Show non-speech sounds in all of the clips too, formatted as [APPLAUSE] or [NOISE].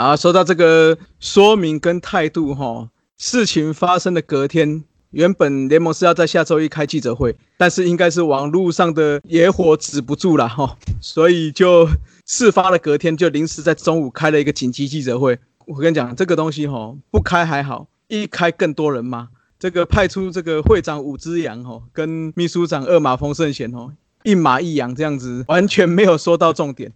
啊，说到这个说明跟态度哈，事情发生的隔天，原本联盟是要在下周一开记者会，但是应该是网络上的野火止不住了哈，所以就事发的隔天就临时在中午开了一个紧急记者会。我跟你讲，这个东西哈，不开还好，一开更多人骂。这个派出这个会长武之阳哈，跟秘书长二马丰盛贤哦。一马一羊这样子，完全没有说到重点，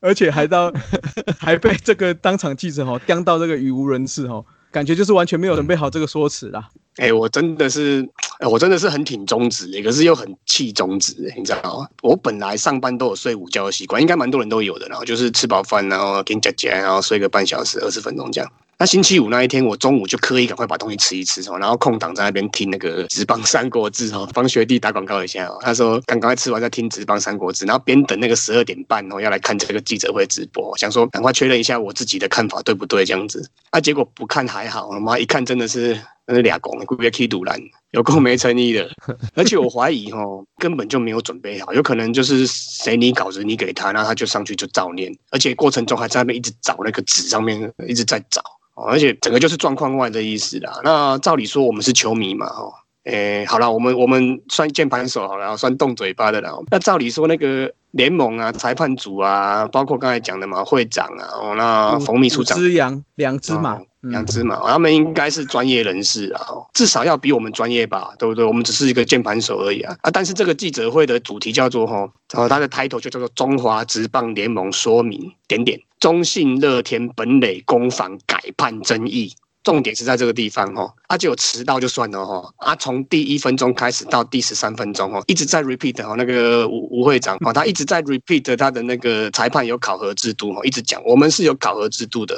而且还到 [LAUGHS] 还被这个当场记者吼刁到这个语无伦次吼，感觉就是完全没有准备好这个说辞啦。哎，我真的是，我真的是很挺中指的，可是又很气中职，你知道吗？我本来上班都有睡午觉的习惯，应该蛮多人都有的，然后就是吃饱饭然后给你夹夹，然后睡个半小时二十分钟这样。那星期五那一天，我中午就刻意赶快把东西吃一吃哦，然后空档在那边听那个《职棒三国志》哦，帮学弟打广告一下哦。他说刚刚吃完在听《职棒三国志》，然后边等那个十二点半哦要来看这个记者会直播，想说赶快确认一下我自己的看法对不对这样子。啊，结果不看还好，我妈一看真的是那是俩公，故意踢赌篮，有够没诚意的。[LAUGHS] 而且我怀疑哦，根本就没有准备好，有可能就是谁你稿子你给他，然后他就上去就照念，而且过程中还在那边一直找那个纸上面一直在找。而且整个就是状况外的意思啦。那照理说我们是球迷嘛，哦，诶，好了，我们我们算键盘手好了，算动嘴巴的了。那照理说那个联盟啊、裁判组啊，包括刚才讲的嘛，会长啊，哦，那冯秘书长，只羊两只嘛，两只嘛，他们应该是专业人士啊，至少要比我们专业吧，对不对？我们只是一个键盘手而已啊。啊，但是这个记者会的主题叫做哈，然后它的 title 就叫做中华职棒联盟说明点点。中信、乐天、本垒、攻防改判争议，重点是在这个地方哈。啊，就有迟到就算了哈。啊，从第一分钟开始到第十三分钟哦，一直在 repeat 哈。那个吴吴会长哦，他一直在 repeat 他的那个裁判有考核制度哈，一直讲我们是有考核制度的。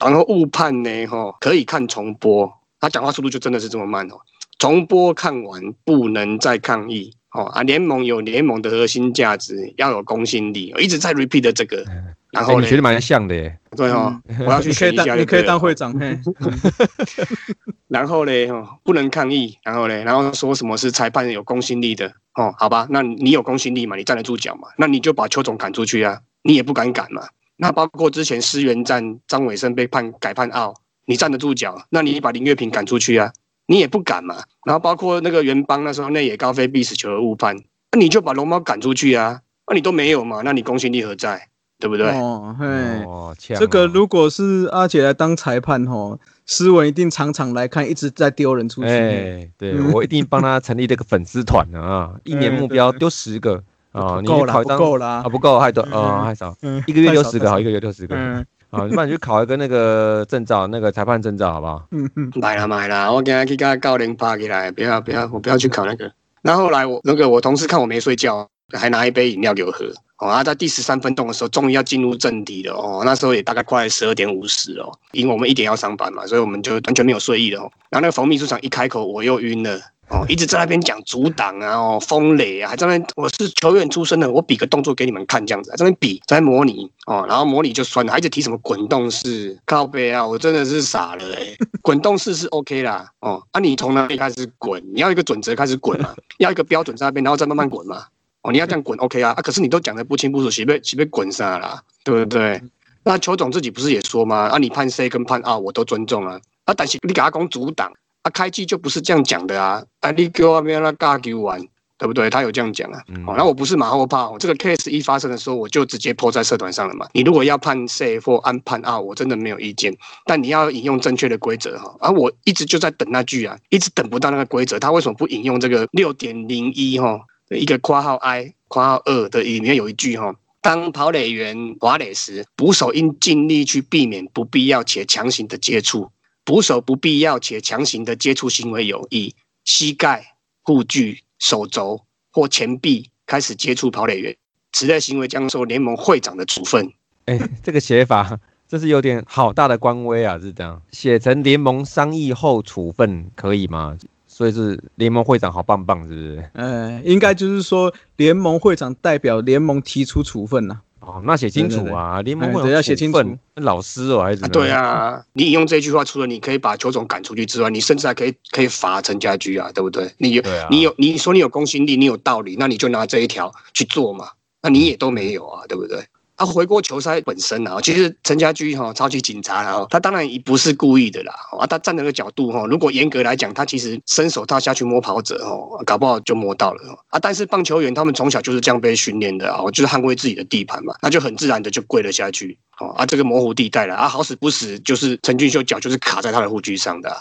然后误判呢哈，可以看重播。他讲话速度就真的是这么慢哦。重播看完不能再抗议哦。啊，联盟有联盟的核心价值，要有公信力，一直在 repeat 这个。然后你学的蛮像的耶，对哦，我要去学一下。你可以当会长，[LAUGHS] 然后嘞，不能抗议。然后嘞，然后说什么是裁判有公信力的哦？好吧，那你有公信力嘛？你站得住脚嘛？那你就把邱总赶出去啊！你也不敢赶嘛？那包括之前思源站张伟生被判改判奥，你站得住脚？那你把林月平赶出去啊？你也不敢嘛？然后包括那个元邦那时候内野高飞必死球的误判，那你就把龙猫赶出去啊？那你都没有嘛？那你公信力何在？对不对？哦，嘿，这个如果是阿姐来当裁判吼，斯文一定常常来看，一直在丢人出去。哎，对我一定帮他成立这个粉丝团啊，[LAUGHS] 一年目标丢十个啊，你考不够啦，啊不够，还多啊，还少，一个月丢十个，好，一个月丢十个，啊，不然你去考一个那个证照，那个裁判证照，好不好？嗯嗯，买了买了，我今天去跟教练发起来，不要不要，我不要去考那个。那后来我那个我同事看我没睡觉，还拿一杯饮料给我喝。哦，在第十三分钟的时候，终于要进入正题了哦。那时候也大概快十二点五十哦，因为我们一点要上班嘛，所以我们就完全没有睡意了哦。然后那个冯秘书长一开口，我又晕了哦，一直在那边讲阻挡啊，哦，风雷啊，还在那边我是球员出身的，我比个动作给你们看这样子，在那边比在模拟哦，然后模拟就算了，还一直提什么滚动式靠背啊，我真的是傻了哎，滚动式是 OK 啦哦，啊你从哪里开始滚？你要一个准则开始滚嘛，要一个标准在那边，然后再慢慢滚嘛。哦，你要这样滚，OK 啊？啊，可是你都讲的不清不楚，岂不岂不滚上啦？对不对？那邱总自己不是也说吗？啊，你判 C 跟判 R 我都尊重啊。啊，但是你给他讲阻挡，啊，开机就不是这样讲的啊。啊，你给我边那尬给玩，对不对？他有这样讲啊。哦，那我不是马后炮，这个 case 一发生的时候，我就直接泼在社团上了嘛。你如果要判 C 或按判 R，我真的没有意见。但你要引用正确的规则哈。啊，我一直就在等那句啊，一直等不到那个规则，他为什么不引用这个六点零一哈？一个括号 I 括号二的里面有一句哈，当跑垒员滑垒时，捕手应尽力去避免不必要且强行的接触。捕手不必要且强行的接触行为有以膝盖、护具、手肘或前臂开始接触跑垒员，此类行为将受联盟会长的处分。哎，这个写法真是有点好大的官威啊！是这样写成联盟商议后处分可以吗？所以是联盟会长好棒棒，是不是？呃，应该就是说联盟会长代表联盟提出处分呐。哦，那写清楚啊，联盟会长要写清楚。老师哦，还是对啊，你引用这句话，除了你可以把球总赶出去之外，你甚至还可以可以罚陈家驹啊，对不对？你有你有你说你有公信力，你有道理，那你就拿这一条去做嘛。那你也都没有啊，对不对？啊，回过球赛本身啊，其实陈家驹哈超级警察啊，他当然也不是故意的啦。啊，他站那个角度哈，如果严格来讲，他其实伸手他下去摸跑者哦，搞不好就摸到了啊。但是棒球员他们从小就是这样被训练的啊，就是捍卫自己的地盘嘛，那就很自然的就跪了下去。哦啊，这个模糊地带了啊，好死不死就是陈俊秀脚就是卡在他的护具上的。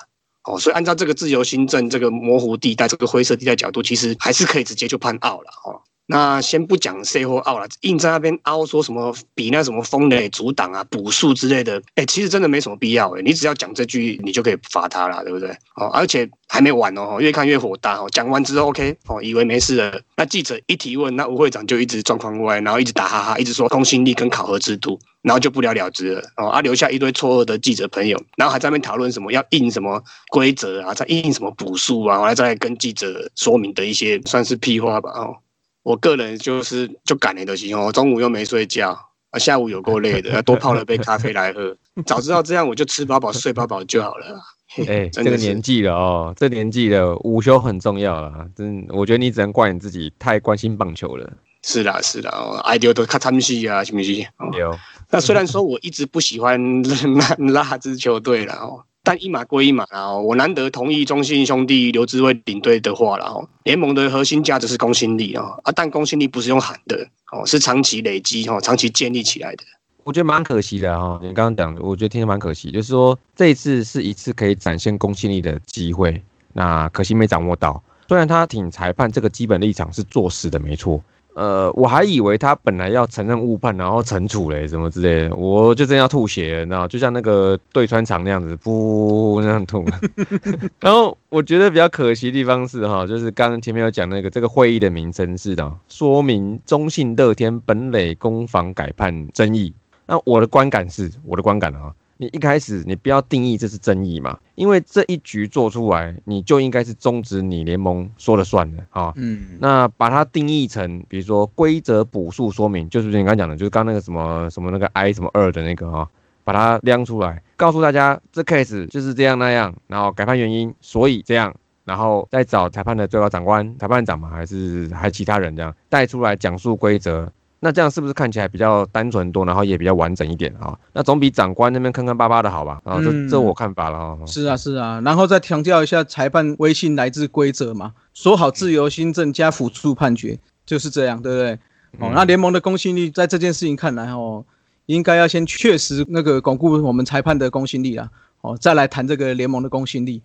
哦，所以按照这个自由新政这个模糊地带这个灰色地带角度，其实还是可以直接就判奥了哦。那先不讲 C 或奥了，硬在那边凹说什么比那什么风雷阻挡啊、补数之类的，哎，其实真的没什么必要哎，你只要讲这句，你就可以罚他了，对不对？哦，而且还没完哦，越看越火大哦。讲完之后 OK 哦，以为没事了，那记者一提问，那吴会长就一直状况外，然后一直打哈哈，一直说公信力跟考核制度，然后就不了了之了哦，啊，留下一堆错愕的记者朋友，然后还在那边讨论什么要印什么规则啊，再印什么补数啊，来再跟记者说明的一些算是屁话吧哦。我个人就是就赶的都行哦，中午又没睡觉啊，下午有够累的，多泡了杯咖啡来喝。早知道这样，我就吃饱饱睡饱饱就好了。哎，这个年纪了哦，这年纪了，午休很重要啦。真，我觉得你只能怪你自己太关心棒球了。是啦，是的哦，爱丢都看参戏啊，是不是？有。那虽然说我一直不喜欢 [LAUGHS] 那那支球队了哦。但一码归一码啊！我难得同意中信兄弟刘志伟领队的话了哦。联盟的核心价值是公信力啊啊！但公信力不是用喊的哦，是长期累积哦，长期建立起来的。我觉得蛮可惜的哈，你刚刚讲的，我觉得听着蛮可惜，就是说这一次是一次可以展现公信力的机会，那可惜没掌握到。虽然他挺裁判这个基本立场是做实的，没错。呃，我还以为他本来要承认误判，然后惩处嘞，什么之类的，我就真要吐血，你知道，就像那个对穿肠那样子，噗那样吐。[LAUGHS] 然后我觉得比较可惜的地方是哈，就是刚刚前面有讲那个这个会议的名称是的，说明中信乐天本垒攻防改判争议。那我的观感是，我的观感啊。你一开始你不要定义这是争议嘛，因为这一局做出来，你就应该是终止你联盟说了算的啊。嗯，那把它定义成，比如说规则补数说明，就是你刚刚讲的，就是刚那个什么什么那个 I 什么二的那个啊，把它亮出来，告诉大家这 case 就是这样那样，然后改判原因，所以这样，然后再找裁判的最高长官、裁判长嘛，还是还其他人这样带出来讲述规则。那这样是不是看起来比较单纯多，然后也比较完整一点啊？那总比长官那边坑坑巴巴的好吧？啊，这这我看法了哈。是啊是啊，然后再强调一下，裁判威信来自规则嘛，说好自由新政加辅助判决就是这样，对不对？哦，那联盟的公信力在这件事情看来哦，应该要先确实那个巩固我们裁判的公信力啊，哦，再来谈这个联盟的公信力。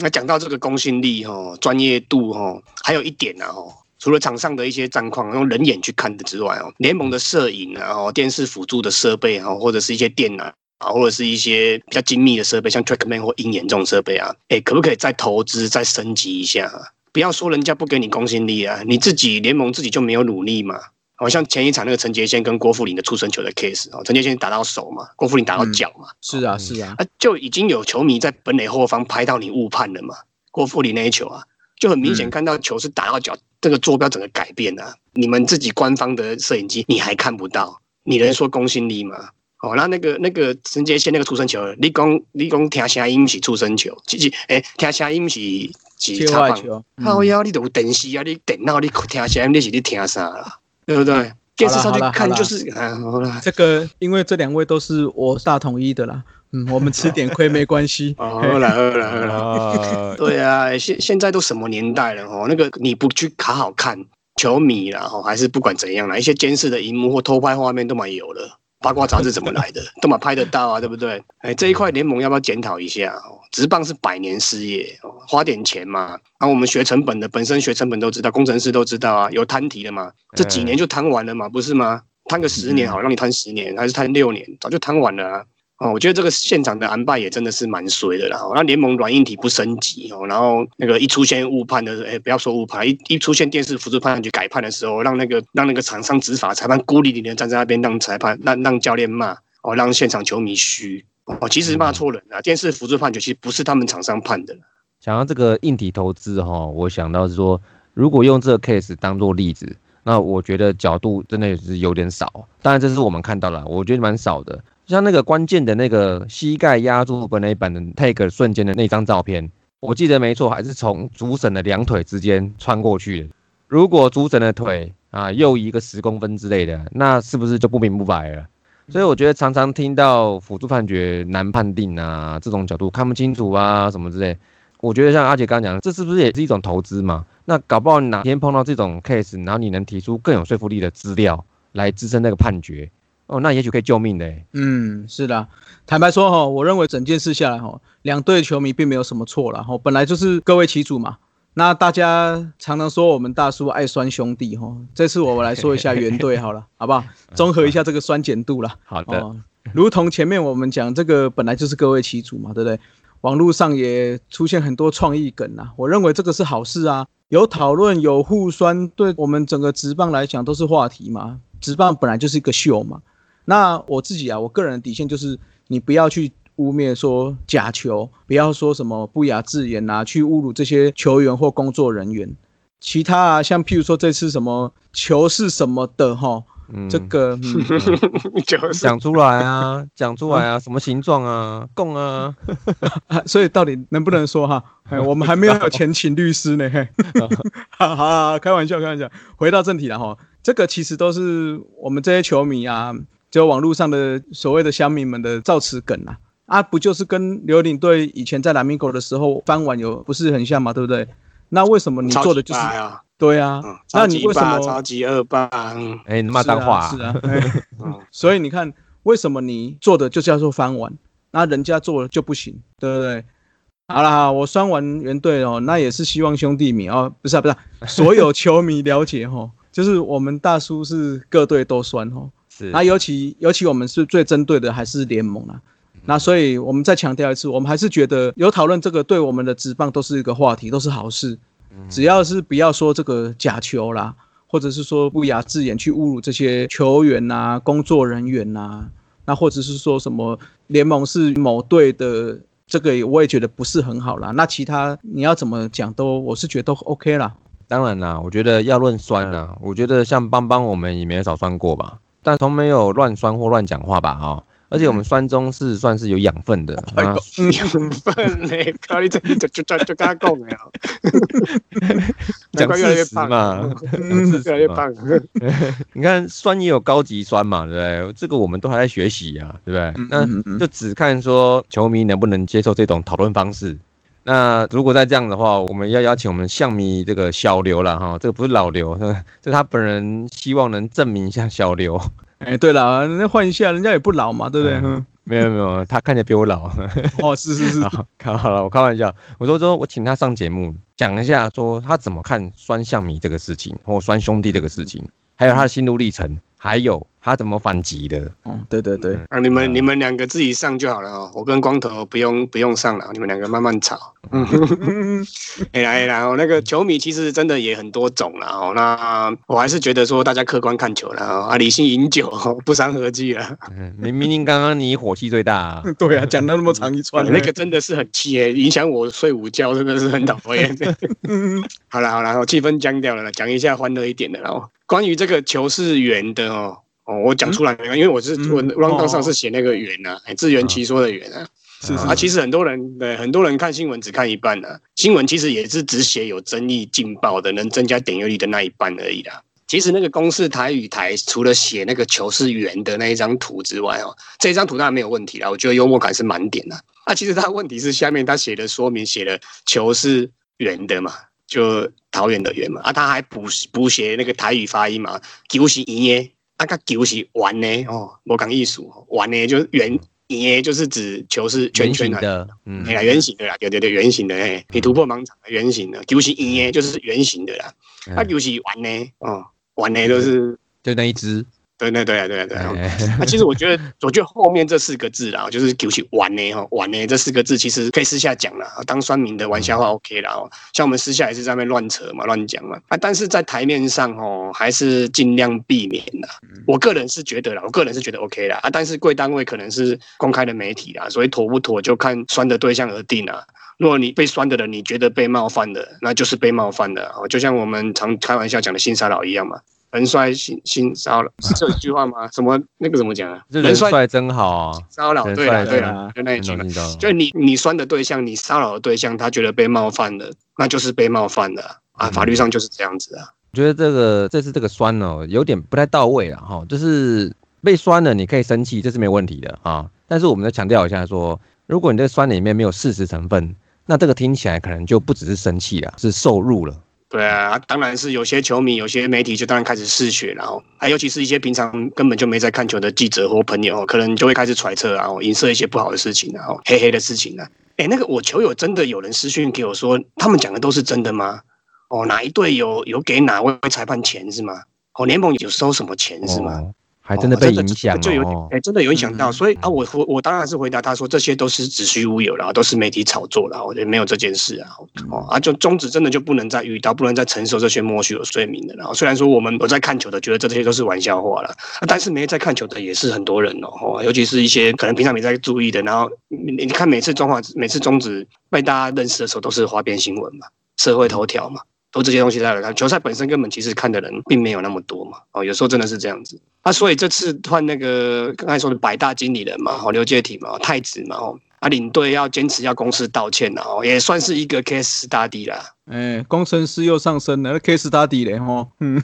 那讲到这个公信力哈，专业度哈，还有一点呢哈。除了场上的一些战况用人眼去看的之外哦，联盟的摄影啊，哦，电视辅助的设备啊，或者是一些电脑啊，或者是一些比较精密的设备，像 TrackMan 或鹰眼这种设备啊，哎，可不可以再投资、再升级一下？不要说人家不给你公信力啊，你自己联盟自己就没有努力嘛？好像前一场那个陈杰先跟郭富林的出生球的 case 哦，陈杰先打到手嘛，郭富林打到脚嘛，是啊是啊，啊就已经有球迷在本垒后方拍到你误判了嘛，郭富林那一球啊。就很明显看到球是打到脚，这个坐标整个改变了。你们自己官方的摄影机你还看不到，你能说公信力吗？哦，那那个那个陈杰宪那个出生球，你讲你讲听声音是出生球，其实诶听声音是是插棒。好呀，你都有电视啊，你电脑你听声音你是你听啥啦？对不对？电视上去看就是啊，好了。这个因为这两位都是我大统一的啦。嗯，我们吃点亏没关系。[LAUGHS] 好了好了好了，对啊，现现在都什么年代了哦？那个你不去卡好看，球迷啦哦，还是不管怎样啦，一些监视的荧幕或偷拍画面都蛮有了。八卦杂志怎么来的？都嘛拍得到啊，对不对？哎，这一块联盟要不要检讨一下？直棒是百年事业，花点钱嘛。然后我们学成本的，本身学成本都知道，工程师都知道啊，有摊题的嘛。这几年就摊完了嘛，不是吗？摊个十年好，让你摊十年，还是摊六年？早就摊完了啊。哦，我觉得这个现场的安排也真的是蛮衰的啦。那联盟软硬体不升级哦，然后那个一出现误判的，哎，不要说误判，一一出现电视辅助判决改判的时候，让那个让那个厂商执法裁判孤立零零站在那边，让裁判让让教练骂哦，让现场球迷虚哦，其实骂错人了。电视辅助判决其实不是他们厂商判的。想到这个硬体投资哈，我想到是说，如果用这个 case 当做例子，那我觉得角度真的也是有点少。当然这是我们看到了，我觉得蛮少的。像那个关键的那个膝盖压住本垒板的 take 瞬间的那张照片，我记得没错，还是从主审的两腿之间穿过去的。如果主审的腿啊又移个十公分之类的，那是不是就不明不白了？所以我觉得常常听到辅助判决难判定啊，这种角度看不清楚啊什么之类，我觉得像阿杰刚刚讲，这是不是也是一种投资嘛？那搞不好哪天碰到这种 case，然后你能提出更有说服力的资料来支撑那个判决，哦，那也许可以救命的。嗯，是的，坦白说哈，我认为整件事下来哈，两队球迷并没有什么错了哈，本来就是各为其主嘛。那大家常常说我们大叔爱酸兄弟哈，这次我来说一下原队好了，好不好？综合一下这个酸碱度了。[LAUGHS] 好的，如同前面我们讲，这个本来就是各为其主嘛，对不对？网络上也出现很多创意梗啊，我认为这个是好事啊，有讨论有互酸，对我们整个直棒来讲都是话题嘛。直棒本来就是一个秀嘛。那我自己啊，我个人的底线就是你不要去。污蔑说假球，不要说什么不雅字眼啊，去侮辱这些球员或工作人员。其他啊，像譬如说这次什么球是什么的哈，这个 [LAUGHS] 讲出来啊，讲出来啊，什么形状啊，供啊，[LAUGHS] 所以到底能不能说哈？我们还没有钱请律师呢。哈哈，[LAUGHS] 开玩笑，开玩笑。回到正题了哈，这个其实都是我们这些球迷啊，就网络上的所谓的乡民们的造词梗啊。啊，不就是跟刘领队以前在南明狗的时候翻碗有不是很像吗？对不对？那为什么你做的就是对啊？那你为什么超级二棒？哎，你骂脏话是啊。[LAUGHS] 所以你看，为什么你做的就叫做翻碗，那人家做了就不行，对不对？好了，我酸完原队哦，那也是希望兄弟迷哦，不是啊，不是所有球迷了解哦，[LAUGHS] 就是我们大叔是各队都酸哦。是。那尤其尤其我们是最针对的还是联盟啊。那所以，我们再强调一次，我们还是觉得有讨论这个，对我们的职棒都是一个话题，都是好事。只要是不要说这个假球啦，或者是说不雅字眼去侮辱这些球员呐、工作人员呐，那或者是说什么联盟是某队的，这个我也觉得不是很好啦。那其他你要怎么讲都，我是觉得都 OK 啦。当然啦，我觉得要论酸啦，我觉得像邦邦我们也没少酸过吧，但从没有乱酸或乱讲话吧，哈。而且我们酸中是算是有养分的，[LAUGHS] 养分嘞，靠你这就就就就跟他讲了，讲事实嘛，越来越棒。你看酸也有高级酸嘛，对不对？这个我们都还在学习呀，对不对？那就只看说球迷能不能接受这种讨论方式。那如果再这样的话，我们要邀请我们象迷这个小刘了哈，这个不是老刘，[LAUGHS] 这他本人希望能证明一下小刘。[LAUGHS] 哎，对了，那换一下，人家也不老嘛，对不对？没有没有，他看起来比我老。[LAUGHS] 哦，是是是，看好了，我开玩笑，我说说我请他上节目讲一下，说他怎么看酸象迷这个事情，或酸兄弟这个事情，还有他的心路历程。还有他怎么反击的？哦，对对对，啊，你们你们两个自己上就好了哦，我跟光头不用不用上了，你们两个慢慢吵。[LAUGHS] 哎来来哦，那个球迷其实真的也很多种了哦，那我还是觉得说大家客观看球了啊，理性饮酒不伤和气了。明明明刚刚你火气最大，[LAUGHS] 对啊，讲到那么长一串，那个真的是很气诶，影响我睡午觉，真的是很讨厌。[LAUGHS] 好了好了，气氛僵掉了，讲一下欢乐一点的然后。关于这个球是圆的哦，哦，我讲出来没有？因为我是我 round 上是写那个圆啊，自圆其说的圆啊。是啊，其实很多人对很多人看新闻只看一半呢，新闻其实也是只写有争议、劲爆的，能增加点阅率的那一半而已啦。其实那个公式台语台除了写那个球是圆的那一张图之外哦，这张图当然没有问题啦，我觉得幽默感是满点的。那其实他问题是下面他写的说明写的球是圆的嘛。就桃园的园嘛，啊，他还补补写那个台语发音嘛，球是圆的，啊个球是圆的哦，我讲艺术，圆的就是圆，圆就是指球是圈圈的，嗯，哎呀，圆形的啦，对对对，圆形的，哎，你突破盲场，圆形的，球是圆的，就是圆形的啦，啊，球是圆的，哦，圆的都是就那一只。对对对对对，那 [LAUGHS] 其实我觉得，我觉得后面这四个字啦，就是“丢起玩呢”哈，“玩呢”这四个字其实可以私下讲了，当酸民的玩笑话 OK 了哦。像我们私下也是在那边乱扯嘛，乱讲嘛啊，但是在台面上哦，还是尽量避免的。我个人是觉得啦，我个人是觉得 OK 啦啊，但是贵单位可能是公开的媒体啦，所以妥不妥就看酸的对象而定啦。如果你被酸的人，你觉得被冒犯的，那就是被冒犯的哦，就像我们常开玩笑讲的性骚扰一样嘛。人帅心心骚扰是这句话吗？[LAUGHS] 什么那个怎么讲啊？人帅真好啊，骚扰对啊对啊，就那一句嘛。就你你酸的对象，你骚扰的对象，他觉得被冒犯了，那就是被冒犯了啊。法律上就是这样子啊。我觉得这个这次这个酸哦，有点不太到位了哈。就是被酸了，你可以生气，这是没有问题的啊。但是我们再强调一下说，如果你这酸里面没有事实成分，那这个听起来可能就不只是生气了，是受辱了。对啊，当然是有些球迷、有些媒体就当然开始嗜血，然后还尤其是一些平常根本就没在看球的记者或朋友，可能就会开始揣测啊，影射一些不好的事情，然后黑黑的事情啊。哎，那个我球友真的有人私讯给我说，他们讲的都是真的吗？哦，哪一队有有给哪位裁判钱是吗？哦，联盟有收什么钱是吗？还真的被影响，就有哎，真的有影响到。所以啊，我我我当然是回答他说，这些都是子虚乌有了，都是媒体炒作了。我觉得没有这件事啊。哦啊，就中止真的就不能再遇到，不能再承受这些莫须有罪名的。然后虽然说我们有在看球的，觉得这些都是玩笑话了，但是没在看球的也是很多人哦。尤其是一些可能平常没在注意的，然后你你看每次中华每次中止被大家认识的时候，都是花边新闻嘛，社会头条嘛。都这些东西在来看球赛本身根本其实看的人并没有那么多嘛哦，有时候真的是这样子啊，所以这次换那个刚才说的百大经理人嘛，哦刘介体嘛，太子嘛哦。啊，领队要坚持要公司道歉了哦，也算是一个 case study 啦。哎，工程师又上升了，case study 嘞吼。嗯，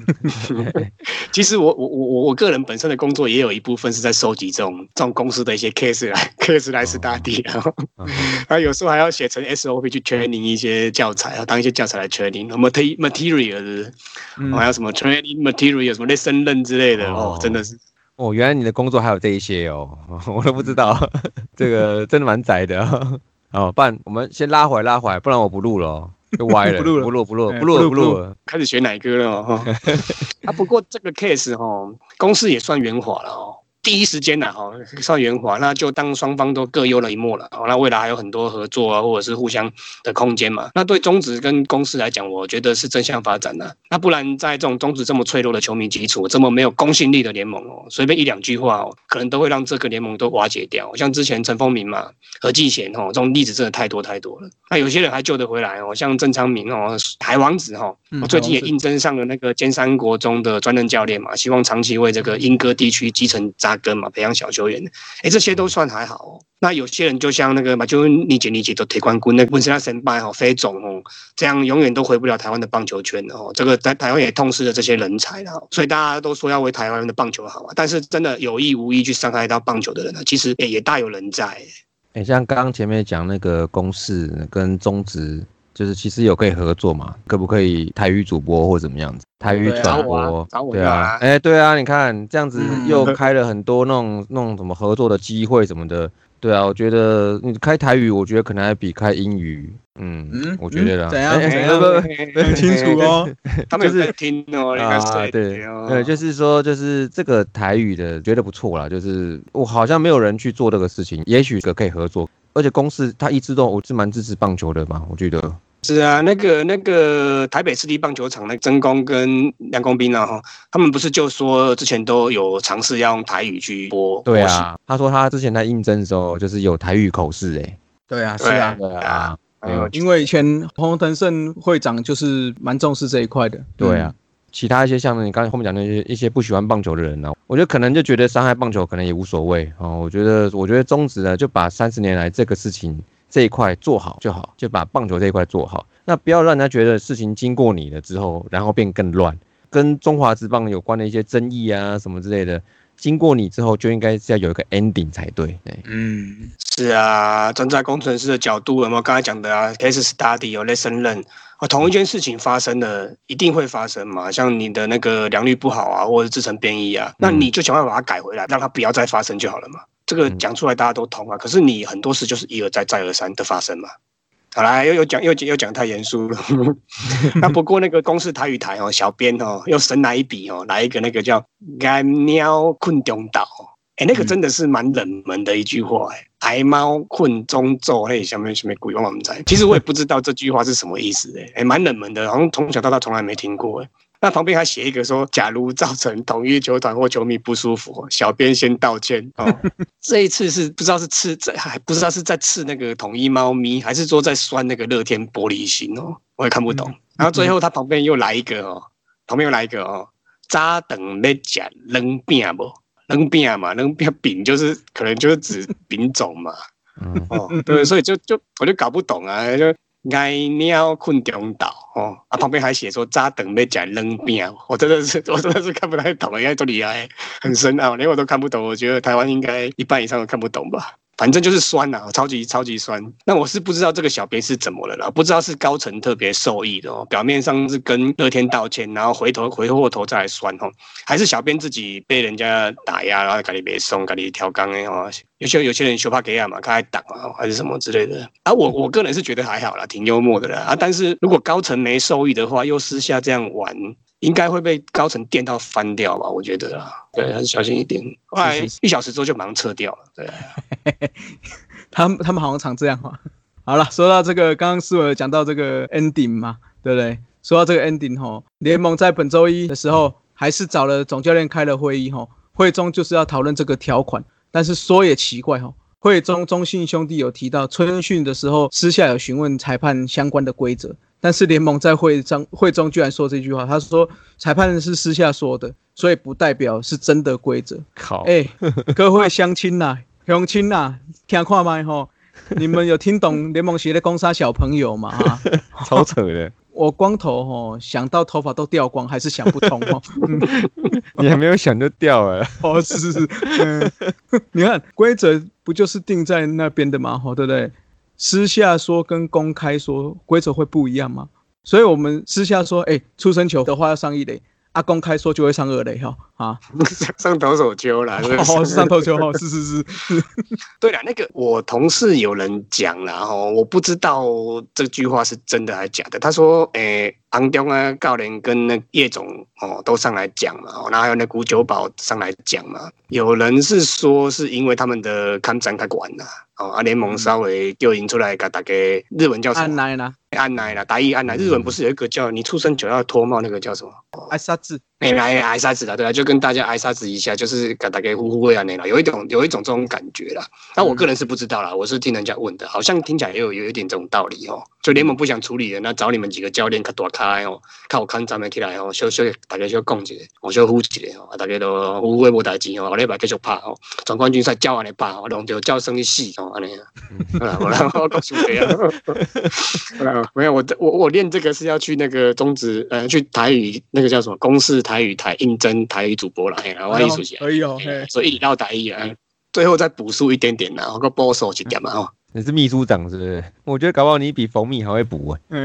[LAUGHS] 其实我我我我个人本身的工作也有一部分是在收集这种这种公司的一些 case 来 case 来 study，然后啊 [LAUGHS] 有时候还要写成 SOP 去 training 一些教材啊，当一些教材来 training material material，还有什么 training material 什么 lesson learn 之类的哦，真的是。哦，原来你的工作还有这一些哦，[LAUGHS] 我都不知道，[LAUGHS] 这个真的蛮窄的 [LAUGHS] 哦。不然我们先拉回来，拉回来，不然我不录了，就歪了，不录了，不录，不录，不录，不录，开始学奶哥了哦。啊，不过这个 case 哦，公司也算圆滑了哦。第一时间呢，哈，算圆滑，那就当双方都各优了一幕了。那未来还有很多合作啊，或者是互相的空间嘛。那对中职跟公司来讲，我觉得是正向发展呢。那不然在这种中职这么脆弱的球迷基础，这么没有公信力的联盟哦，随便一两句话哦，可能都会让这个联盟都瓦解掉。像之前陈风明嘛，何继贤哦，这种例子真的太多太多了。那有些人还救得回来哦，像郑昌明哦，海王子哈，我最近也应征上了那个尖山国中的专任教练嘛，希望长期为这个英歌地区基层扎。跟嘛培养小球员，哎，这些都算还好。哦。那有些人就像那个嘛，就你姐你姐都铁冠军，那温斯拉神拜哈飞总哦，这样永远都回不了台湾的棒球圈哦。这个在台湾也痛失了这些人才了，所以大家都说要为台湾的棒球好啊。但是真的有意无意去伤害到棒球的人呢，其实也大有人在。哎，像刚刚前面讲那个公式跟中职。就是其实有可以合作嘛？可不可以台语主播或怎么样子？台语转播，对啊，哎，对啊，你看这样子又开了很多那种那种什么合作的机会什么的，对啊，我觉得你开台语，我觉得可能还比开英语，嗯嗯，我觉得啦，怎样怎样很清楚哦，[LAUGHS] 他们就是听哦，啊，对，对，就是说就是这个台语的觉得不错啦，就是我好像没有人去做这个事情，也许可可以合作，而且公司他一直都我是蛮支持棒球的嘛，我觉得。是啊，那个那个台北市立棒球场那曾公跟梁公斌啊，哈，他们不是就说之前都有尝试要用台语去播？对啊，他说他之前在应征的时候就是有台语口试，哎，对啊，是啊，对啊，因为以前洪腾胜会长就是蛮重视这一块的。对啊，其他一些像你刚才后面讲那些一些不喜欢棒球的人呢，我觉得可能就觉得伤害棒球可能也无所谓哦。我觉得我觉得中职呢就把三十年来这个事情。这一块做好就好，就把棒球这一块做好。那不要让人家觉得事情经过你了之后，然后变更乱。跟中华职棒有关的一些争议啊什么之类的，经过你之后就应该是要有一个 ending 才对。嗯，是啊，站在工程师的角度，有没有刚才讲的啊？case study 有 lesson learn 啊，同一件事情发生了一定会发生嘛？像你的那个良率不好啊，或者制成变异啊，那你就想办法把它改回来，让它不要再发生就好了嘛。这个讲出来大家都通啊，可是你很多事就是一而再再而三的发生嘛。好啦，又又讲又又讲太严肃了。[LAUGHS] 那不过那个公司台语台哦，小编哦又神来一笔哦，来一个那个叫“爱猫困中岛”，哎，那个真的是蛮冷门的一句话哎，“挨猫困中咒”嘿，下面下面鬼我们在，其实我也不知道这句话是什么意思哎，哎，蛮冷门的，好像从小到大从来没听过哎。那旁边还写一个说，假如造成统一球团或球迷不舒服，小编先道歉哦。[LAUGHS] 这一次是不知道是刺在，还不知道是在刺那个统一猫咪，还是说在酸那个乐天玻璃心哦，我也看不懂。然后最后他旁边又来一个哦，旁边又来一个哦，扎等在讲扔饼不？扔饼嘛，扔饼饼就是可能就是指饼种嘛。哦，对，所以就就我就搞不懂啊，就。爱鸟困中岛哦，啊旁边还写说扎等要讲扔饼，我真的是 [LAUGHS] 我真的是看不太懂，因为都厉害，很深奥，连我都看不懂。我觉得台湾应该一半以上都看不懂吧。反正就是酸呐，超级超级酸。那我是不知道这个小编是怎么了啦，不知道是高层特别受益的哦。表面上是跟乐天道歉，然后回头回过头再来酸哦，还是小编自己被人家打压，然后赶紧别送，赶紧调缸的哦。有些有些人羞怕给啊嘛，开挡啊，还是什么之类的。啊，我我个人是觉得还好啦，挺幽默的啦。啊，但是如果高层没受益的话，又私下这样玩。应该会被高层电到翻掉吧？我觉得啊，对，很小心一点。后来一小时之后就马上撤掉了。对，[LAUGHS] 他们他们好像常这样哈。好了，说到这个，刚刚思维讲到这个 ending 嘛，对不对？说到这个 ending 哈，联盟在本周一的时候还是找了总教练开了会议哈，会中就是要讨论这个条款。但是说也奇怪哈，会中中信兄弟有提到春训的时候私下有询问裁判相关的规则。但是联盟在会上会中居然说这句话，他说裁判是私下说的，所以不代表是真的规则。靠！哎，各位乡亲呐，乡亲呐，听看麦吼，你们有听懂联盟协的攻杀小朋友吗？[LAUGHS] 超扯的！[LAUGHS] 我光头吼，想到头发都掉光，还是想不通哦。[LAUGHS] 你还没有想就掉了。哦，是是是，嗯，你看规则不就是定在那边的嘛？吼，对不对？私下说跟公开说规则会不一样吗？所以我们私下说，哎，出生球的话要上一垒，啊，公开说就会上二垒哈，啊，[LAUGHS] 上投手球了，哦，上投球哈，是是是，[LAUGHS] 对了，那个我同事有人讲了哈，我不知道这句话是真的还是假的，他说，哎。当中啊，教练跟那叶总哦都上来讲嘛，然后还有那古九宝上来讲嘛。有人是说是因为他们的看展太管了，哦，啊联盟稍微就引出来给大家日文叫什么？安奈啦，安奈啦，打一安奈。日文不是有一个叫你出生就要脱帽那个叫什么？艾沙子。哎挨挨沙子了，对啊，就跟大家挨沙子一下，就是给大家呼呼喂啊那了，有一种有一种这种感觉啦。那我个人是不知道啦，我是听人家问的，好像听起来也有有一点这种道理哦。就联盟不想处理的，那找你们几个教练可躲开。哎哦，看我看咱们起来哦，小小大家小讲一下，我小呼一下哦，大家都无微无大志哦，我礼拜继续拍哦，总冠军赛叫安尼拍哦，龙就叫生意死哦，安尼啊，[LAUGHS] 好了，我告诉你啊，[LAUGHS] 没有我我我练这个是要去那个中职呃，去台语那个叫什么公视台语台应征台语主播啦，嘿，我艺术系，可以哦，所以到台语啊，最后再补数一点点啦，我个保守一点嘛哦。你是秘书长是不是？我觉得搞不好你比蜂蜜还会补哎。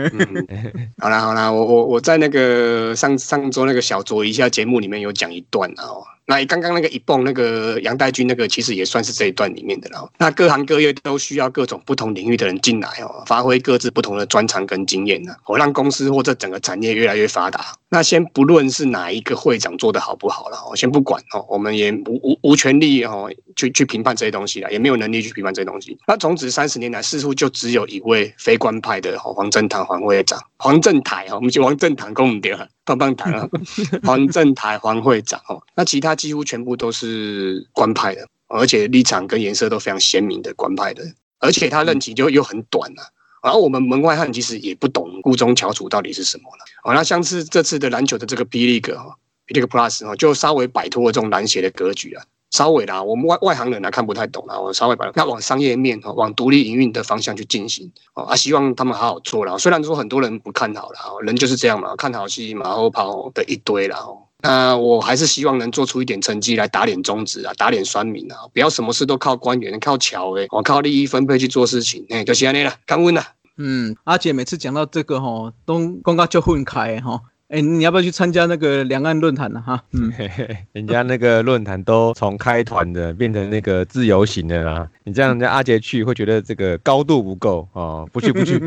好啦好啦，我我我在那个上上周那个小酌一下节目里面有讲一段啊。那刚刚那个一蹦那个杨代军那个其实也算是这一段里面的了。那各行各业都需要各种不同领域的人进来哦，发挥各自不同的专长跟经验呢，哦让公司或者整个产业越来越发达。那先不论是哪一个会长做的好不好了，我先不管哦，我们也无无无权利哦去去评判这些东西了，也没有能力去评判这些东西。那从此三十年来，似乎就只有一位非官派的黄正堂黄会长，黄正台哈，我们就黄正堂公掉了。棒棒糖啊，[LAUGHS] 黄正台黄会长哦，那其他几乎全部都是官派的，而且立场跟颜色都非常鲜明的官派的，而且他任期就又很短啊。然后我们门外汉其实也不懂顾中翘楚到底是什么了。哦，那像是这次的篮球的这个 P League 哈，P League Plus 哦，就稍微摆脱了这种篮协的格局啊。稍微啦，我们外外行人来看不太懂啦。我稍微把它往商业面哦，往独立营运的方向去进行哦啊，希望他们好好做啦。虽然说很多人不看好啦，人就是这样嘛，看好戏马后炮的一堆啦。那我还是希望能做出一点成绩来打脸中职啊，打脸酸民啊，不要什么事都靠官员、靠桥诶，我靠利益分配去做事情，哎，就是安尼啦，感恩啦。嗯，阿姐每次讲到这个吼，都公告就混开吼。哎，你要不要去参加那个两岸论坛呢？哈，嗯，[LAUGHS] 人家那个论坛都从开团的变成那个自由行的啦。你这样，人家阿杰去会觉得这个高度不够哦，不去不去，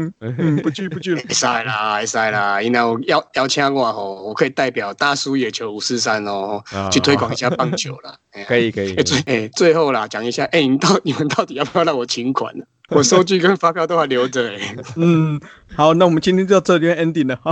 不去 [LAUGHS] 不去，塞啦 [LAUGHS] 塞啦，因为邀邀请我吼，我可以代表大叔野球五四三哦，去推广一下棒球啦。可以可以，最哎最后啦，讲一下，哎，你到你们到底要不要让我请款呢？我收据跟发票都还留着哎。嗯，好，那我们今天就到这边 ending 了哈。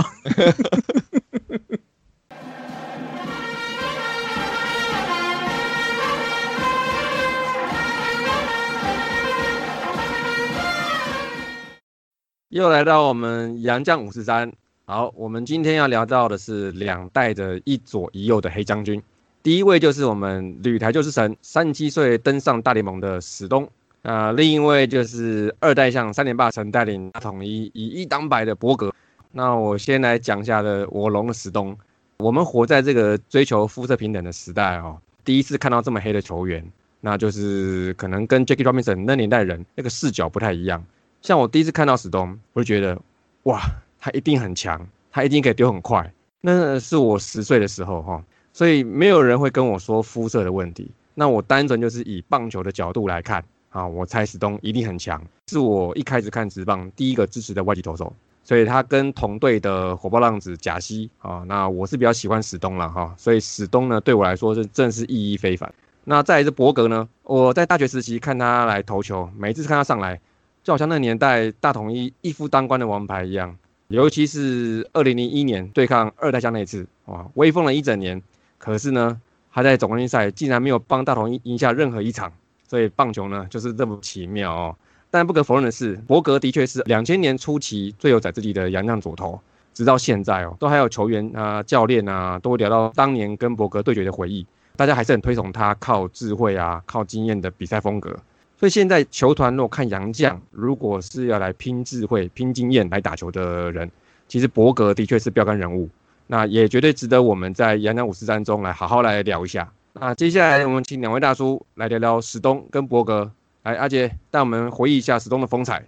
又来到我们杨将五十三，好，我们今天要聊到的是两代的一左一右的黑将军。第一位就是我们旅台就是神，三十七岁登上大联盟的史东，那另一位就是二代象三连霸曾带领统一以一当百的博格。那我先来讲一下的我龙的史东。我们活在这个追求肤色平等的时代哦，第一次看到这么黑的球员，那就是可能跟 Jackie Robinson 那年代人那个视角不太一样。像我第一次看到史东，我就觉得哇，他一定很强，他一定可以丢很快。那是我十岁的时候哈，所以没有人会跟我说肤色的问题。那我单纯就是以棒球的角度来看啊，我猜史东一定很强，是我一开始看职棒第一个支持的外籍投手。所以他跟同队的火爆浪子贾西啊，那我是比较喜欢史东了哈，所以史东呢对我来说是正是意义非凡。那再来是伯格呢，我在大学时期看他来投球，每一次看他上来，就好像那年代大统一一夫当关的王牌一样。尤其是二零零一年对抗二代将那一次，哇，威风了一整年。可是呢，他在总冠军赛竟然没有帮大统一赢下任何一场。所以棒球呢就是这么奇妙哦。但不可否认的是，伯格的确是两千年初期最有宰制力的洋将左投，直到现在哦，都还有球员啊、教练啊，都会聊到当年跟伯格对决的回忆。大家还是很推崇他靠智慧啊、靠经验的比赛风格。所以现在球团如果看洋将，如果是要来拼智慧、拼经验来打球的人，其实伯格的确是标杆人物，那也绝对值得我们在洋将五十三中来好好来聊一下。那接下来我们请两位大叔来聊聊史东跟伯格。来，阿杰带我们回忆一下史东的风采。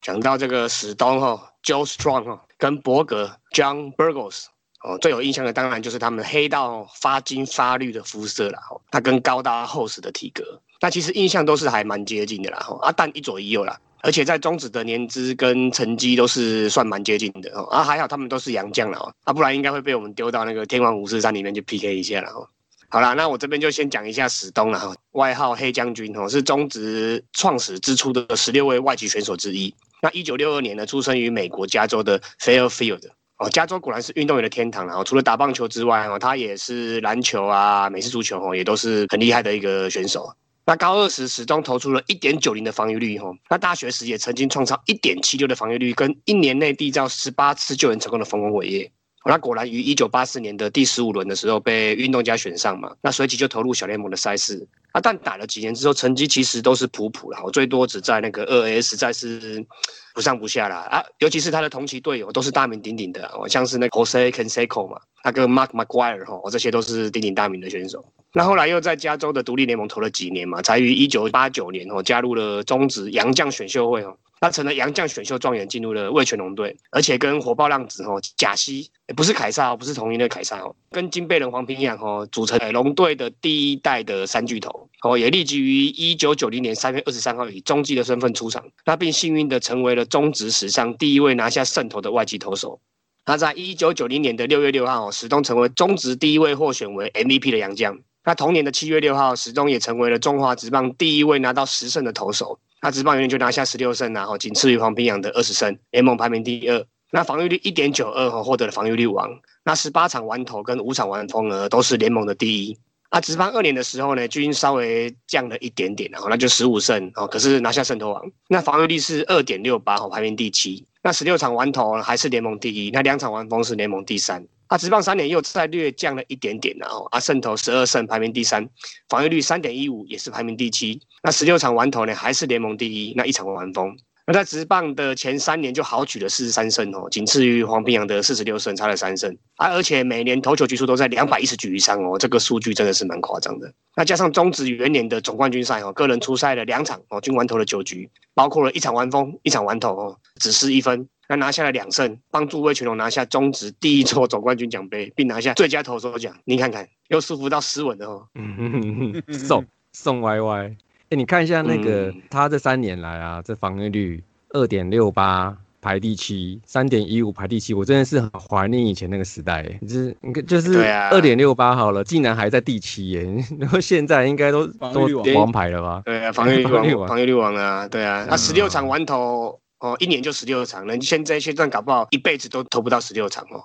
讲到这个史东哈，Joe Strong 哈，跟伯格 John Burgos 哦，最有印象的当然就是他们黑到发金发绿的肤色了哈。他跟高大厚实的体格，那其实印象都是还蛮接近的啦哈。啊，但一左一右啦，而且在中职的年资跟成绩都是算蛮接近的哦。啊，还好他们都是洋将了哦，啊，不然应该会被我们丢到那个天王武士山里面去 PK 一下了哦。好啦，那我这边就先讲一下史东了哈，外号黑将军哦，是中职创始之初的十六位外籍选手之一。那一九六二年呢，出生于美国加州的 Fairfield 哦，加州果然是运动员的天堂啊！除了打棒球之外哦，他也是篮球啊、美式足球哦，也都是很厉害的一个选手。那高二时始终投出了一点九零的防御率哦，那大学时也曾经创造一点七六的防御率，跟一年内缔造十八次救援成功的丰功伟业。那果然于一九八四年的第十五轮的时候被运动家选上嘛，那随即就投入小联盟的赛事。啊，但打了几年之后，成绩其实都是普普了，我最多只在那个二 A 实在是不上不下啦。啊。尤其是他的同期队友都是大名鼎鼎的，哦，像是那 Jose Canseco 嘛，那个 Mark McGuire 哈，我这些都是鼎鼎大名的选手。那后来又在加州的独立联盟投了几年嘛，才于一九八九年哦加入了中职洋将选秀会哦。他成了洋将选秀状元，进入了味全龙队，而且跟火爆浪子哦贾西，不是凯撒哦，不是同一的凯撒哦，跟金贝人黄平洋哦组成龙队的第一代的三巨头哦，也立即于一九九零年三月二十三号以中继的身份出场，那并幸运的成为了中职史上第一位拿下胜投的外籍投手。他在一九九零年的六月六号，始终成为中职第一位获选为 MVP 的洋将。那同年的七月六号，始终也成为了中华职棒第一位拿到十胜的投手。那职棒元年就拿下十六胜，然后仅次于黄平洋的二十胜，联盟排名第二。那防御率一点九二，哈，获得了防御率王。那十八场完投跟五场完封呢，都是联盟的第一。啊职棒二年的时候呢，均稍微降了一点点，然后那就十五胜，哦，可是拿下胜投王。那防御率是二点六八，哈，排名第七。那十六场完投还是联盟第一，那两场完封是联盟第三。啊，直棒三年又再略降了一点点，然后啊，胜投十二胜排名第三，防御率三点一五也是排名第七。那十六场完投呢，还是联盟第一，那一场完封。那在直棒的前三年就好取了四十三胜哦，仅次于黄平洋的四十六胜，差了三胜。啊，而且每年投球局数都在两百一十局以上哦，这个数据真的是蛮夸张的。那加上中职元年的总冠军赛哦，个人出赛了两场哦，均完投了九局，包括了一场完封，一场完投哦，只失一分。那拿下了两胜，帮助魏全龙拿下中职第一座总冠军奖杯，并拿下最佳投手奖。你看看，又舒服到斯文的哦。嗯哼哼哼送送 Y Y，哎，你看一下那个他这三年来啊，这防御率二点六八排第七，三点一五排第七，我真的是很怀念以前那个时代。就是你看，就是二点六八好了，竟然还在第七耶。[LAUGHS] 然后现在应该都都王牌了吧？对啊，[LAUGHS] 防御率王，防御率王啊，对啊，他十六场完投。哦，一年就十六场，那现在现在搞不好一辈子都投不到十六场哦，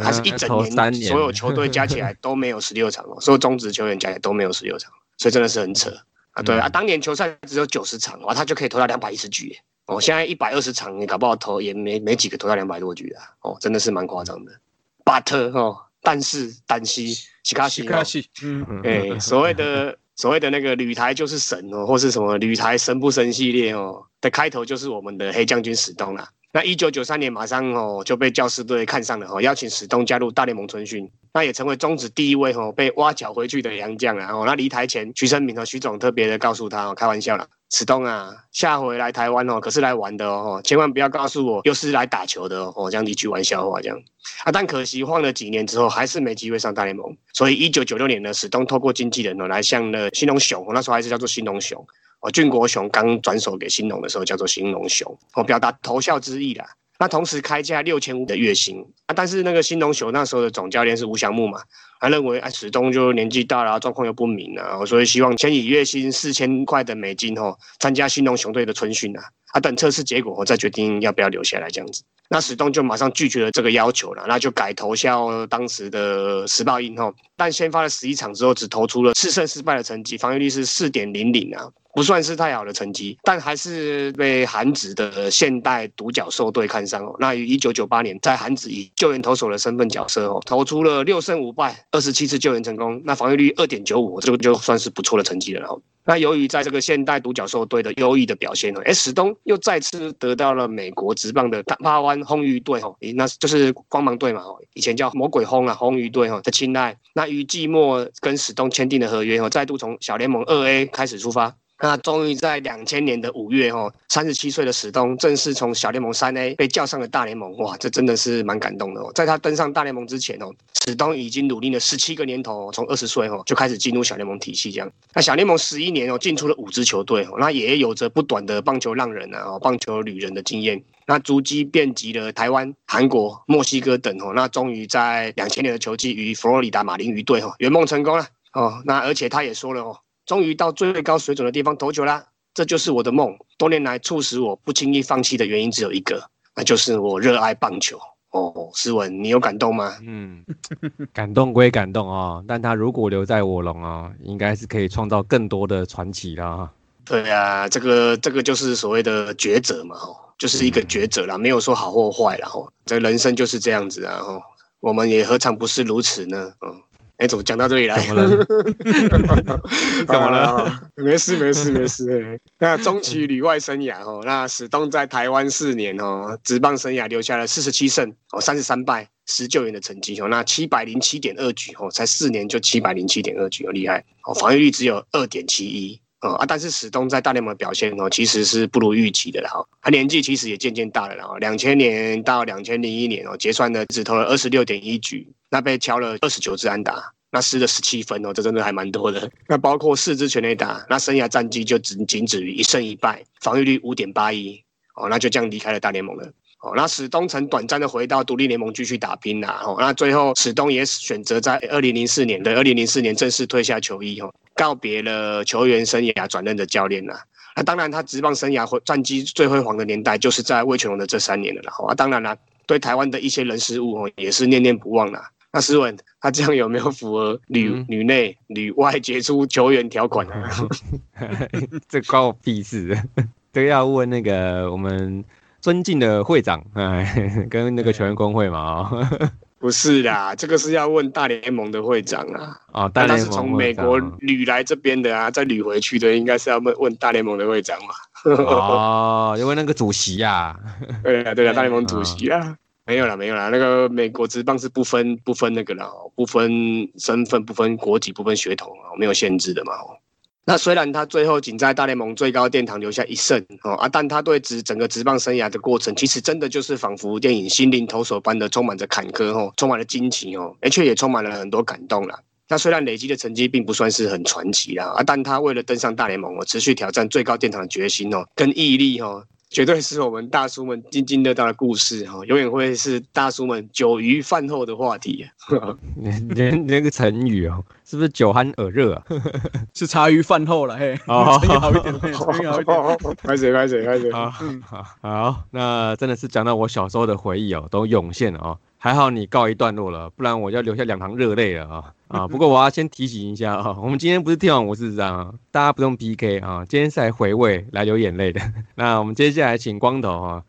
还是一整年所有 [LAUGHS] 球队加起来都没有十六场哦，所有中职球员加起来都没有十六场，所以真的是很扯啊！对啊，当年球赛只有九十场，哇，他就可以投到两百一十局哦，现在一百二十场，你搞不好投也没没几个投到两百多局啊！哦，真的是蛮夸张的。But 哦，但是但西西卡西，西卡西，嗯，哎，所谓的。[LAUGHS] 所谓的那个旅台就是神哦，或是什么旅台神不神系列哦的开头就是我们的黑将军史东啦。那一九九三年马上哦就被教师队看上了哦，邀请史东加入大联盟春训，那也成为中职第一位哦被挖角回去的洋将啊哦。那离台前，徐生明和徐总特别的告诉他哦，开玩笑啦，史东啊，下回来台湾哦可是来玩的哦，千万不要告诉我又是来打球的哦，这样一句玩笑话这样啊。但可惜晃了几年之后，还是没机会上大联盟，所以一九九六年呢，史东透过经纪人哦来向了新龙熊，那时候还是叫做新龙熊。哦，俊国雄刚转手给新农的时候叫做新农雄，哦，表达投效之意啦。那同时开价六千五的月薪啊，但是那个新农雄那时候的总教练是吴祥木嘛，他认为哎史东就年纪大了，状况又不明啊，所以希望先以月薪四千块的美金哦，参加新农雄队的春训啊，啊等测试结果我再决定要不要留下来这样子。那史东就马上拒绝了这个要求了，那就改投效当时的时报鹰哦，但先发了十一场之后，只投出了四胜四败的成绩，防御率是四点零零啊。不算是太好的成绩，但还是被韩子的现代独角兽队看上哦。那于一九九八年，在韩子以救援投手的身份角色哦，投出了六胜五败，二十七次救援成功，那防御率二点九五，这个就算是不错的成绩了哦。那由于在这个现代独角兽队的优异的表现哦，哎，史东又再次得到了美国职棒的大巴湾轰鱼队哦，那就是光芒队嘛哦，以前叫魔鬼轰啊，轰鱼队哦的青睐。那于季末跟史东签订的合约哦，再度从小联盟二 A 开始出发。那终于在两千年的五月，哦，三十七岁的史东正式从小联盟三 A 被叫上了大联盟，哇，这真的是蛮感动的哦。在他登上大联盟之前哦，史东已经努力了十七个年头，从二十岁哦就开始进入小联盟体系，这样。那小联盟十一年哦，进出了五支球队哦，那也有着不短的棒球浪人啊，棒球旅人的经验。那足迹遍及了台湾、韩国、墨西哥等哦，那终于在两千年的球季与佛罗里达马林鱼队哦圆梦成功了哦。那而且他也说了哦。终于到最高水准的地方投球啦，这就是我的梦。多年来促使我不轻易放弃的原因只有一个，那就是我热爱棒球。哦，思文，你有感动吗？嗯，感动归感动啊，但他如果留在我龙啊，应该是可以创造更多的传奇啦。对啊，这个这个就是所谓的抉择嘛，哦，就是一个抉择啦，没有说好或坏啦，哦，这人生就是这样子啊，哦，我们也何尝不是如此呢？嗯。哎，怎么讲到这里来？怎么了？[LAUGHS] 怎么了？没事，没事，没事。那中期旅外生涯哦，那史东在台湾四年哦，职棒生涯留下了四十七胜哦，三十三败，十九元的成绩哦，那七百零七点二局哦，才四年就七百零七点二局，哦，厉害哦，防御率只有二点七一哦啊，但是史东在大联盟的表现哦，其实是不如预期的了哈。他年纪其实也渐渐大了然后两千年到两千零一年哦，结算的只投了二十六点一局。那被敲了二十九支安打，那失了十七分哦，这真的还蛮多的。那包括四支全垒打，那生涯战绩就只仅止于一胜一败，防御率五点八一哦，那就这样离开了大联盟了哦。那史东曾短暂的回到独立联盟继续打拼啦哦。那最后史东也选择在二零零四年的二零零四年正式退下球衣哦，告别了球员生涯，转任的教练啦。那当然，他职棒生涯战绩最辉煌的年代，就是在魏全龙的这三年了啦。啊，当然啦，对台湾的一些人事物哦，也是念念不忘啦。那斯文他这样有没有符合旅旅内旅外杰出球员条款呢？[LAUGHS] 这关我屁事！这个要问那个我们尊敬的会长，哎，跟那个球员工会嘛？不是啦，这个是要问大联盟的会长啊。哦，大联盟从美国旅来这边的啊，再旅回去的，应该是要问问大联盟的会长嘛？哦，因为那个主席呀。[LAUGHS] 对啊，对啊，大联盟主席啊。没有啦，没有啦。那个美国职棒是不分不分那个了，不分身份、不分国籍、不分血统啊没有限制的嘛。那虽然他最后仅在大联盟最高殿堂留下一胜哦啊，但他对职整个职棒生涯的过程，其实真的就是仿佛电影《心灵投手》般的，充满着坎坷哦，充满了惊奇哦，而且也充满了很多感动了。那虽然累积的成绩并不算是很传奇啦啊，但他为了登上大联盟哦，持续挑战最高殿堂的决心哦，跟毅力哦。绝对是我们大叔们津津乐道的故事哈，永远会是大叔们酒余饭后的话题。[LAUGHS] 那那个成语哦，是不是酒酣耳热啊？[LAUGHS] 是茶余饭后了嘿。哦，好一点，[LAUGHS] 好一点。开始，开始，开始。好，好，那真的是讲到我小时候的回忆哦，都涌现了哦。还好你告一段落了，不然我要流下两行热泪了啊啊！不过我要先提醒一下啊，[LAUGHS] 我们今天不是天王武士章，大家不用 PK 啊，今天是来回味、来流眼泪的。[LAUGHS] 那我们接下来请光头啊，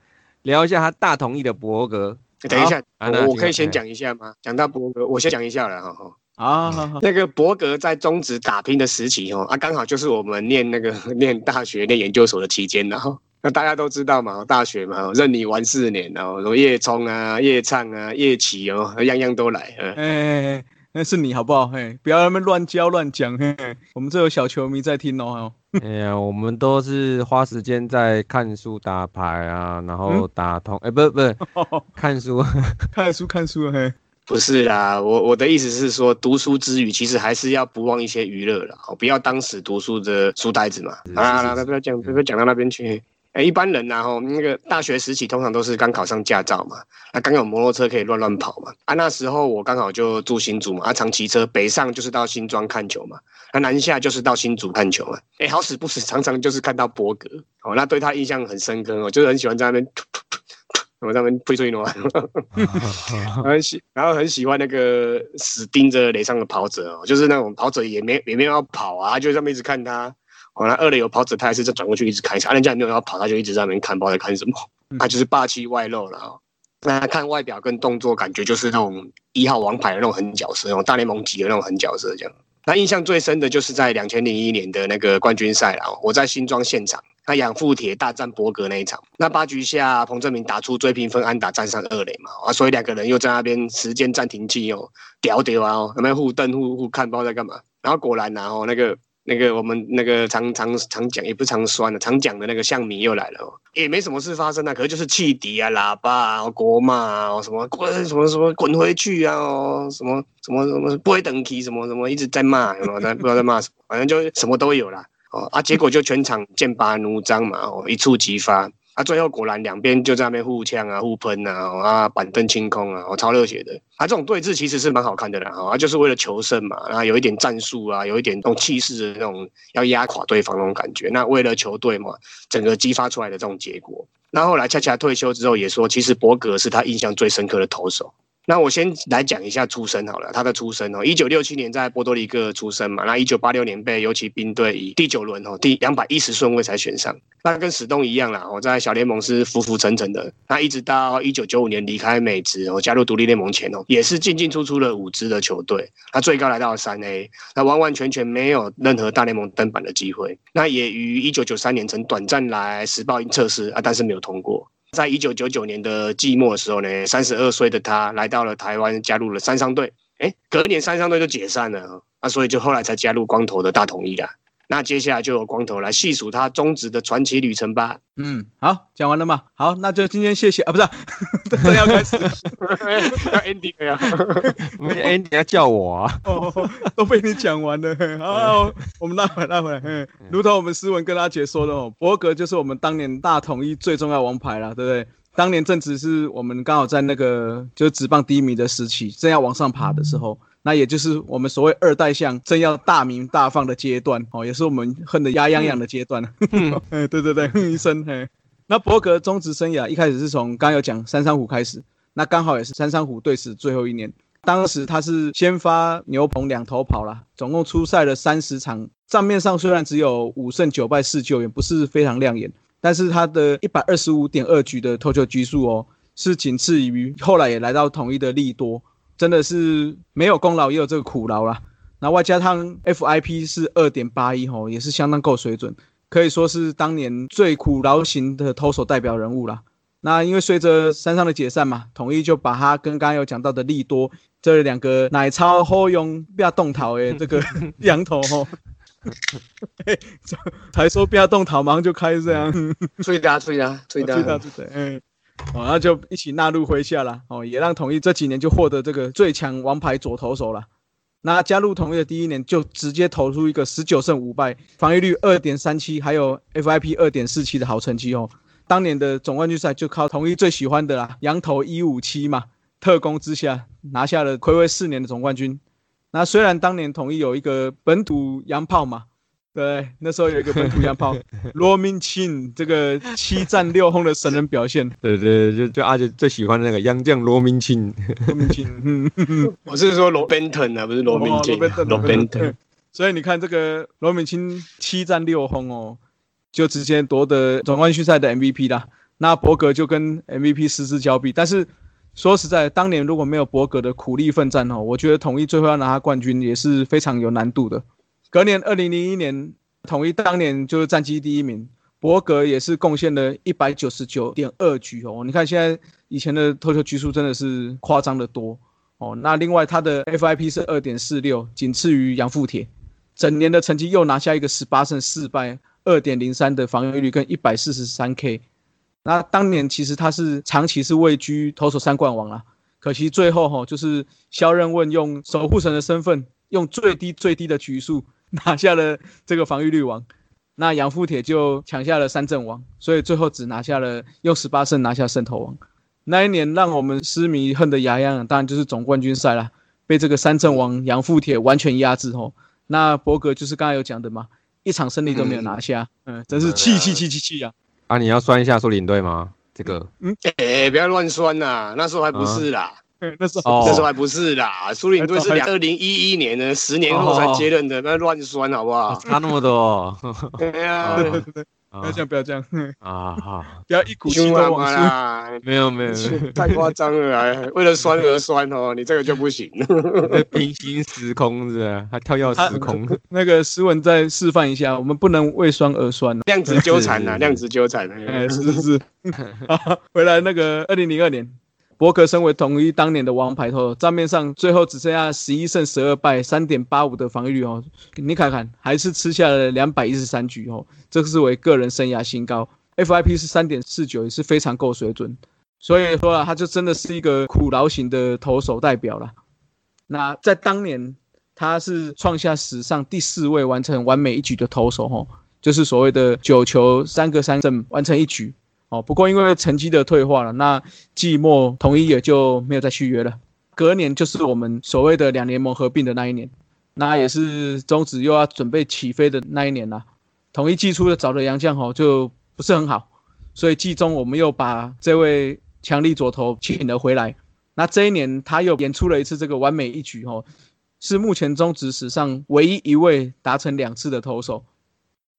聊一下他大同意的博格。等一下，我可以先讲一下吗？讲到博格，我先讲一下了哈。啊，好好那个伯格在中职打拼的时期哦，啊，刚好就是我们念那个 [LAUGHS] 念大学、念研究所的期间，然后那大家都知道嘛，大学嘛，任你玩四年，然后什么夜冲啊、夜唱啊、夜骑哦，样样都来。嗯哎，那是你好不好？嘿，不要那么乱教乱讲。嘿，我们这有小球迷在听哦。[LAUGHS] 哎呀，我们都是花时间在看书、打牌啊，然后打通。哎，不是不是 [LAUGHS] [LAUGHS] 看书，看书看书。嘿，不是啦，我我的意思是说，读书之余，其实还是要不忘一些娱乐啦，哦，不要当死读书的书呆子嘛。啊，那不要讲，不要讲到那边去。哎，一般人然后那个大学时期通常都是刚考上驾照嘛，那刚有摩托车可以乱乱跑嘛。啊，那时候我刚好就住新竹嘛，啊，常骑车北上就是到新庄看球嘛，啊，南下就是到新竹看球嘛。哎，好死不死，常常就是看到博格，哦，那对他印象很深刻哦，就是很喜欢在那边，我在那边吹吹牛，[LAUGHS] 很喜，然后很喜欢那个死盯着雷上的跑者哦，就是那种跑者也没也没有要跑啊，就这么一直看他。哦，那二垒有跑者，他还是再转过去一直看，啊，人家也没有要跑，他就一直在那边看，不知道在看什么。他就是霸气外露了啊。那看外表跟动作，感觉就是那种一号王牌的那种狠角色，那种大联盟级的那种狠角色这样。那印象最深的就是在两千零一年的那个冠军赛了，我在新庄现场，那养父铁大战伯格那一场，那八局下彭正明打出追平分安打，站上二垒嘛，啊，所以两个人又在那边时间暂停器哦，屌屌啊，有没有互瞪互互看，不知道在干嘛。然后果然然后那个。那个我们那个常常常讲也不常酸的，常讲的那个向明又来了，哦也没什么事发生啊，可是就是汽笛啊、喇叭啊、国骂啊，什么滚什么什么滚回去啊，哦什么什么什么不会等级什么什么一直在骂，什么不知道在骂什么，反正就什么都有啦。哦啊，结果就全场剑拔弩张嘛，哦一触即发。啊，最后果然两边就在那边互呛啊、互喷啊，啊，板凳清空啊，我超热血的。啊，这种对峙其实是蛮好看的啦，啊，就是为了求胜嘛，啊，有一点战术啊，有一点那种气势的那种要压垮对方那种感觉。那为了球队嘛，整个激发出来的这种结果。那后来恰恰退休之后也说，其实伯格是他印象最深刻的投手。那我先来讲一下出身好了，他的出身哦，一九六七年在波多黎各出生嘛，那一九八六年被游骑兵队以第九轮哦第两百一十顺位才选上，那跟史东一样啦，我在小联盟是浮浮沉沉的，那一直到一九九五年离开美职哦，加入独立联盟前哦，也是进进出出了五支的球队，他最高来到了三 A，那完完全全没有任何大联盟登板的机会，那也于一九九三年曾短暂来时报测试啊，但是没有通过。在一九九九年的寂寞的时候呢，三十二岁的他来到了台湾，加入了三商队。哎，隔年三商队就解散了那，所以就后来才加入光头的大统一啦。那接下来就由光头来细数他终止的传奇旅程吧。嗯，好，讲完了吗？好，那就今天谢谢啊，不是，[LAUGHS] 真要开始，[LAUGHS] 要 ending 呀？[LAUGHS] 没 ending 要叫我啊？哦，都被你讲完了。好，我们拉回来，拉回来。嗯，如同我们斯文跟阿杰说的哦，伯格就是我们当年大统一最重要王牌了，对不对？当年正值是我们刚好在那个就是职棒低迷的时期，正要往上爬的时候。那也就是我们所谓二代相正要大名大放的阶段哦，也是我们恨得牙痒痒的阶段。哎，对对对，哼一声嘿。那伯格中职生涯一开始是从刚有讲三山虎开始，那刚好也是三山虎队史最后一年。当时他是先发牛棚两头跑了，总共出赛了三十场，账面上虽然只有五胜九败四救，也不是非常亮眼，但是他的一百二十五点二局的投球局数哦，是仅次于后来也来到统一的利多。真的是没有功劳也有这个苦劳啦。那外加上 FIP 是二点八一吼，也是相当够水准，可以说是当年最苦劳型的投手代表人物啦。那因为随着山上的解散嘛，统一就把他跟刚刚有讲到的利多这两个奶超后用不要动桃诶，这个 [LAUGHS] 羊头吼，才说不要动桃，马上就开这样，[LAUGHS] 最大最大最大最大最大，嗯。哦，那就一起纳入麾下了。哦，也让统一这几年就获得这个最强王牌左投手了。那加入统一的第一年，就直接投出一个十九胜五败，防御率二点三七，还有 FIP 二点四七的好成绩哦。当年的总冠军赛就靠统一最喜欢的啦，羊头一五七嘛，特攻之下拿下了暌违四年的总冠军。那虽然当年统一有一个本土洋炮嘛。对，那时候有一个本土洋炮 [LAUGHS] 罗明庆，这个七战六轰的神人表现。对对，就就阿杰最喜欢的那个洋将罗明庆。罗明庆，我是说罗宾腾啊，不是罗明庆。罗宾腾。所以你看这个罗明庆七战六轰哦，就直接夺得总冠军赛的 MVP 啦。那伯格就跟 MVP 失之交臂，但是说实在，当年如果没有伯格的苦力奋战哦，我觉得统一最后要拿下冠军也是非常有难度的。隔年二零零一年，统一当年就是战绩第一名，博格也是贡献了一百九十九点二局哦。你看现在以前的投球局数真的是夸张的多哦。那另外他的 FIP 是二点四六，仅次于杨富铁，整年的成绩又拿下一个十八胜四败，二点零三的防御率跟一百四十三 K。那当年其实他是长期是位居投手三冠王啊，可惜最后哈就是肖任问用守护神的身份，用最低最低的局数 [LAUGHS] 拿下了这个防御率王，那杨富铁就抢下了三阵王，所以最后只拿下了用十八胜拿下胜投王。那一年让我们失迷恨得牙痒痒，当然就是总冠军赛啦，被这个三阵王杨富铁完全压制吼。那博格就是刚才有讲的嘛，一场胜利都没有拿下，嗯，真是气气气气气啊！啊，你要酸一下说领队吗？这个，嗯，哎，不要乱酸呐，那时候还不是啦，[LAUGHS] 那时候那时候还不是啦，苏领队是两二零一一年的，十年后才接任的，那乱酸好不好？差那么多，[LAUGHS] 对呀。不要这样，不要这样啊！好，[LAUGHS] 不要一股气都往出。没有没有，太夸张了！为了酸而酸哦，你这个就不行。平行时空是还跳跃时空。那个诗文再示范一下，我们不能为酸而酸。量子纠缠呐，量子纠缠。哎，是是是。回来那个二零零二年。博格身为统一当年的王牌投，账面上最后只剩下十一胜十二败，三点八五的防御率哦。你看看，还是吃下了两百一十三局哦，这是为个人生涯新高。FIP 是三点四九，也是非常够水准。所以说啊，他就真的是一个苦劳型的投手代表了。那在当年，他是创下史上第四位完成完美一局的投手哦，就是所谓的九球三个三振完成一局。哦，不过因为成绩的退化了，那季末统一也就没有再续约了。隔年就是我们所谓的两联盟合并的那一年，那也是中止又要准备起飞的那一年了。统一季初的找的洋将吼就不是很好，所以季中我们又把这位强力左投请了回来。那这一年他又演出了一次这个完美一局吼，是目前中职史上唯一一位达成两次的投手。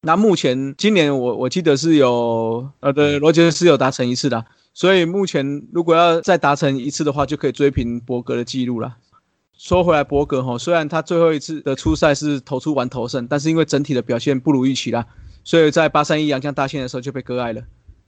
那目前今年我我记得是有呃对罗杰斯有达成一次的，所以目前如果要再达成一次的话，就可以追平博格的记录了。说回来，博格哈虽然他最后一次的初赛是投出完投胜，但是因为整体的表现不如预期啦，所以在八三一阳江大线的时候就被割爱了。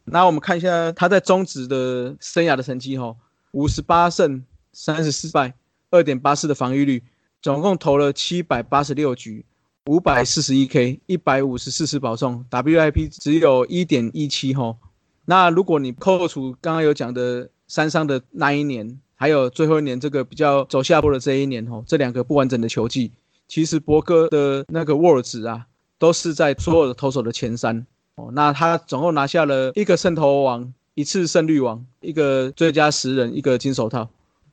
那我们看一下他在中职的生涯的成绩哈，五十八胜三十四败，二点八四的防御率，总共投了七百八十六局。五百四十一 K，一百五十四次保送，WIP 只有一点一七吼。那如果你扣除刚刚有讲的三伤的那一年，还有最后一年这个比较走下坡的这一年吼，这两个不完整的球季，其实博哥的那个 WAR 值啊，都是在所有的投手的前三哦。那他总共拿下了一个胜投王，一次胜率王，一个最佳十人，一个金手套。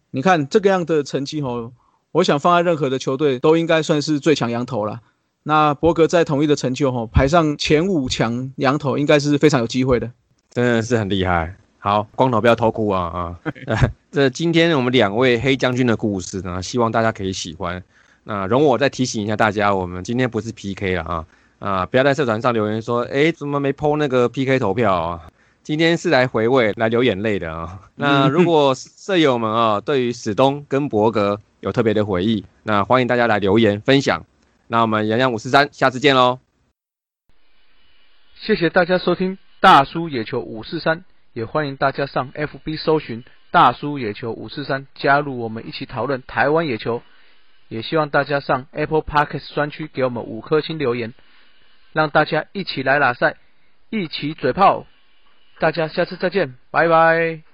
你看这个样的成绩吼，我想放在任何的球队都应该算是最强羊头了。那伯格在统一的成就，哈，排上前五强羊头，应该是非常有机会的，真的是很厉害。好，光头不要偷哭啊啊！[LAUGHS] 这今天我们两位黑将军的故事呢，希望大家可以喜欢。那容我再提醒一下大家，我们今天不是 PK 了啊啊！不要在社团上留言说，哎，怎么没 PO 那个 PK 投票啊？今天是来回味、来流眼泪的啊。[LAUGHS] 那如果舍友们啊，对于史东跟伯格有特别的回忆，那欢迎大家来留言分享。那我们洋洋五四三，下次见喽！谢谢大家收听大叔野球五四三，也欢迎大家上 FB 搜寻大叔野球五四三，加入我们一起讨论台湾野球。也希望大家上 Apple Podcast 专区给我们五颗星留言，让大家一起来打赛，一起嘴炮。大家下次再见，拜拜。